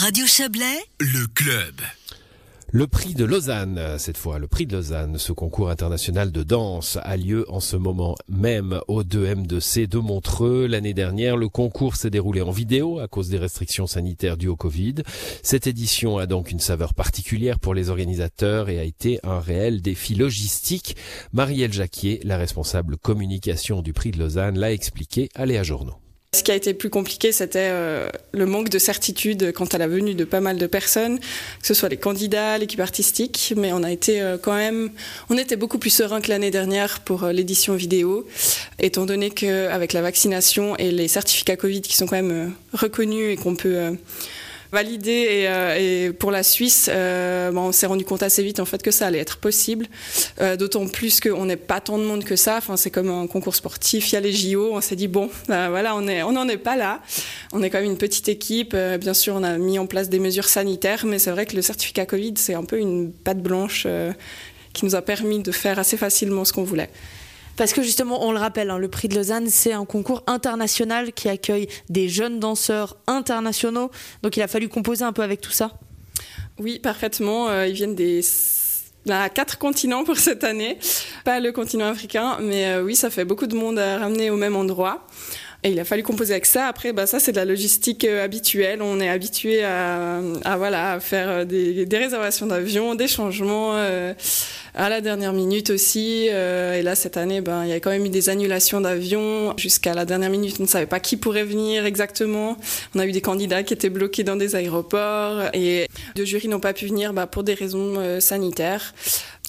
Radio Chablais, le club. Le prix de Lausanne, cette fois, le prix de Lausanne, ce concours international de danse a lieu en ce moment même au 2M2C de Montreux. L'année dernière, le concours s'est déroulé en vidéo à cause des restrictions sanitaires dues au Covid. Cette édition a donc une saveur particulière pour les organisateurs et a été un réel défi logistique. Marielle Jacquier, la responsable communication du prix de Lausanne, l'a expliqué à Léa Journaux. Ce qui a été plus compliqué, c'était euh, le manque de certitude quant à la venue de pas mal de personnes, que ce soit les candidats, l'équipe artistique, mais on a été euh, quand même, on était beaucoup plus serein que l'année dernière pour euh, l'édition vidéo, étant donné qu'avec la vaccination et les certificats Covid qui sont quand même reconnus et qu'on peut validé et, euh, et, pour la Suisse, euh, bon, on s'est rendu compte assez vite en fait que ça allait être possible. Euh, D'autant plus qu'on n'est pas tant de monde que ça. Enfin, c'est comme un concours sportif. Il y a les JO. On s'est dit bon, voilà, on on n'en est pas là. On est quand même une petite équipe. Bien sûr, on a mis en place des mesures sanitaires, mais c'est vrai que le certificat Covid, c'est un peu une patte blanche qui nous a permis de faire assez facilement ce qu'on voulait. Parce que justement, on le rappelle, hein, le prix de Lausanne, c'est un concours international qui accueille des jeunes danseurs internationaux. Donc il a fallu composer un peu avec tout ça. Oui, parfaitement. Euh, ils viennent des quatre continents pour cette année. Pas le continent africain, mais euh, oui, ça fait beaucoup de monde à ramener au même endroit. Et il a fallu composer avec ça. Après, bah, ça, c'est de la logistique euh, habituelle. On est habitué à, à, voilà, à faire des, des réservations d'avions, des changements euh, à la dernière minute aussi. Euh, et là, cette année, ben, il y a quand même eu des annulations d'avions. Jusqu'à la dernière minute, on ne savait pas qui pourrait venir exactement. On a eu des candidats qui étaient bloqués dans des aéroports. Et deux jurys n'ont pas pu venir bah, pour des raisons euh, sanitaires.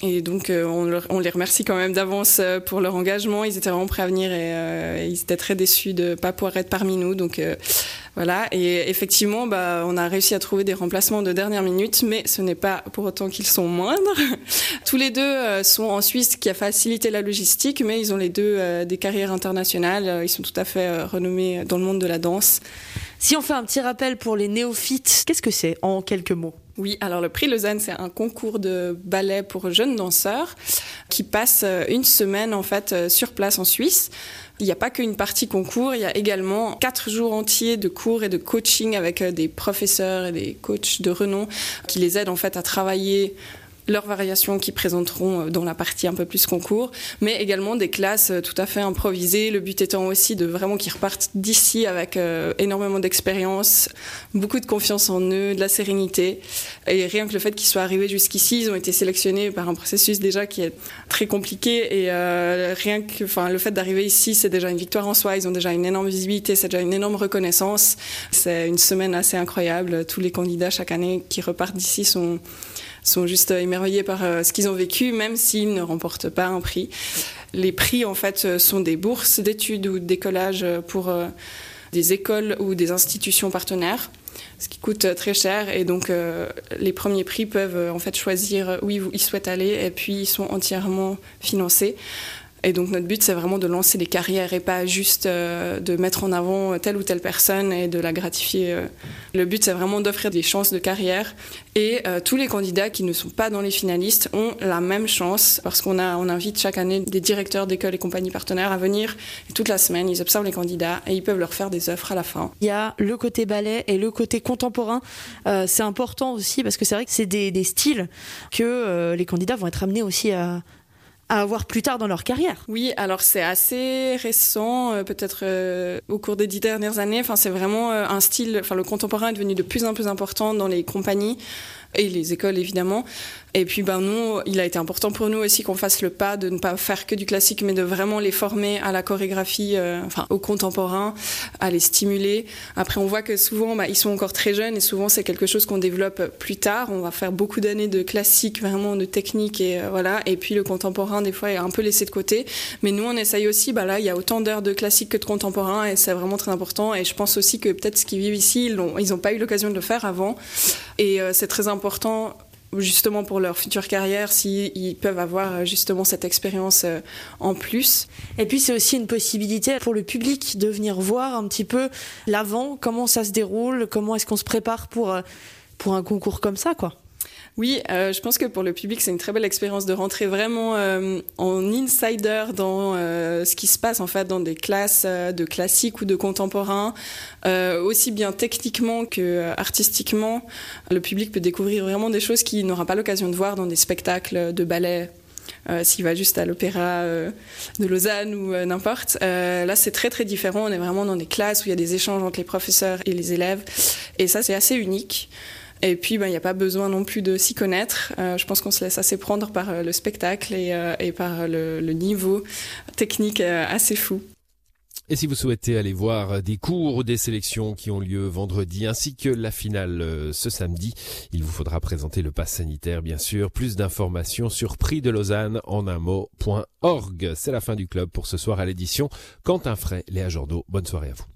Et donc, euh, on, leur, on, les remercie quand même d'avance euh, pour leur engagement. Ils étaient vraiment prêts à venir et euh, ils étaient très déçus de ne pas pouvoir être parmi nous. Donc, euh, voilà. Et effectivement, bah, on a réussi à trouver des remplacements de dernière minute, mais ce n'est pas pour autant qu'ils sont moindres. Tous les deux euh, sont en Suisse, qui a facilité la logistique, mais ils ont les deux euh, des carrières internationales. Ils sont tout à fait renommés dans le monde de la danse. Si on fait un petit rappel pour les néophytes, qu'est-ce que c'est en quelques mots? Oui, alors le prix Lausanne, c'est un concours de ballet pour jeunes danseurs qui passe une semaine en fait sur place en Suisse. Il n'y a pas qu'une partie concours, il y a également quatre jours entiers de cours et de coaching avec des professeurs et des coachs de renom qui les aident en fait à travailler leurs variations qui présenteront dans la partie un peu plus concours, mais également des classes tout à fait improvisées. Le but étant aussi de vraiment qu'ils repartent d'ici avec euh, énormément d'expérience, beaucoup de confiance en eux, de la sérénité. Et rien que le fait qu'ils soient arrivés jusqu'ici, ils ont été sélectionnés par un processus déjà qui est très compliqué. Et euh, rien que, le fait d'arriver ici, c'est déjà une victoire en soi. Ils ont déjà une énorme visibilité, c'est déjà une énorme reconnaissance. C'est une semaine assez incroyable. Tous les candidats chaque année qui repartent d'ici sont sont juste émerveillés par euh, ce qu'ils ont vécu, même s'ils ne remportent pas un prix. Les prix, en fait, sont des bourses d'études ou d'écolage pour euh, des écoles ou des institutions partenaires ce qui coûte très cher et donc euh, les premiers prix peuvent euh, en fait choisir où ils souhaitent aller et puis ils sont entièrement financés. Et donc notre but, c'est vraiment de lancer des carrières et pas juste euh, de mettre en avant telle ou telle personne et de la gratifier. Le but, c'est vraiment d'offrir des chances de carrière. Et euh, tous les candidats qui ne sont pas dans les finalistes ont la même chance parce qu'on on invite chaque année des directeurs d'écoles et compagnies partenaires à venir. Et toute la semaine, ils observent les candidats et ils peuvent leur faire des offres à la fin. Il y a le côté ballet et le côté contemporain. Euh, c'est important aussi parce que c'est vrai que c'est des, styles que euh, les candidats vont être amenés aussi à à avoir plus tard dans leur carrière. Oui, alors c'est assez récent, euh, peut-être euh, au cours des dix dernières années. Enfin, c'est vraiment euh, un style. Enfin, le contemporain est devenu de plus en plus important dans les compagnies et les écoles évidemment. Et puis ben nous, il a été important pour nous aussi qu'on fasse le pas de ne pas faire que du classique, mais de vraiment les former à la chorégraphie, euh, enfin au contemporain, à les stimuler. Après, on voit que souvent, bah, ils sont encore très jeunes et souvent c'est quelque chose qu'on développe plus tard. On va faire beaucoup d'années de classique, vraiment de technique et euh, voilà. Et puis le contemporain des fois est un peu laissé de côté. Mais nous, on essaye aussi. Bah là, il y a autant d'heures de classique que de contemporain et c'est vraiment très important. Et je pense aussi que peut-être ce qu'ils vivent ici, ils n'ont pas eu l'occasion de le faire avant. Et euh, c'est très important justement pour leur future carrière s'ils si peuvent avoir justement cette expérience en plus. Et puis c'est aussi une possibilité pour le public de venir voir un petit peu l'avant, comment ça se déroule, comment est-ce qu'on se prépare pour, pour un concours comme ça quoi. Oui, euh, je pense que pour le public, c'est une très belle expérience de rentrer vraiment euh, en insider dans euh, ce qui se passe en fait dans des classes de classique ou de contemporain, aussi bien techniquement que artistiquement. Le public peut découvrir vraiment des choses qu'il n'aura pas l'occasion de voir dans des spectacles de ballet. S'il va juste à l'opéra de Lausanne ou n'importe. là, c'est très très différent. On est vraiment dans des classes où il y a des échanges entre les professeurs et les élèves. Et ça, c'est assez unique. Et puis, ben, il n'y a pas besoin non plus de s'y connaître. Euh, je pense qu'on se laisse assez prendre par euh, le spectacle et, euh, par le, le, niveau technique assez fou. Et si vous souhaitez aller voir des cours ou des sélections qui ont lieu vendredi ainsi que la finale ce samedi, il vous faudra présenter le pass sanitaire bien sûr. Plus d'informations sur prix de Lausanne en un mot.org. C'est la fin du club pour ce soir à l'édition. Quentin Fray, Léa Jordo, bonne soirée à vous.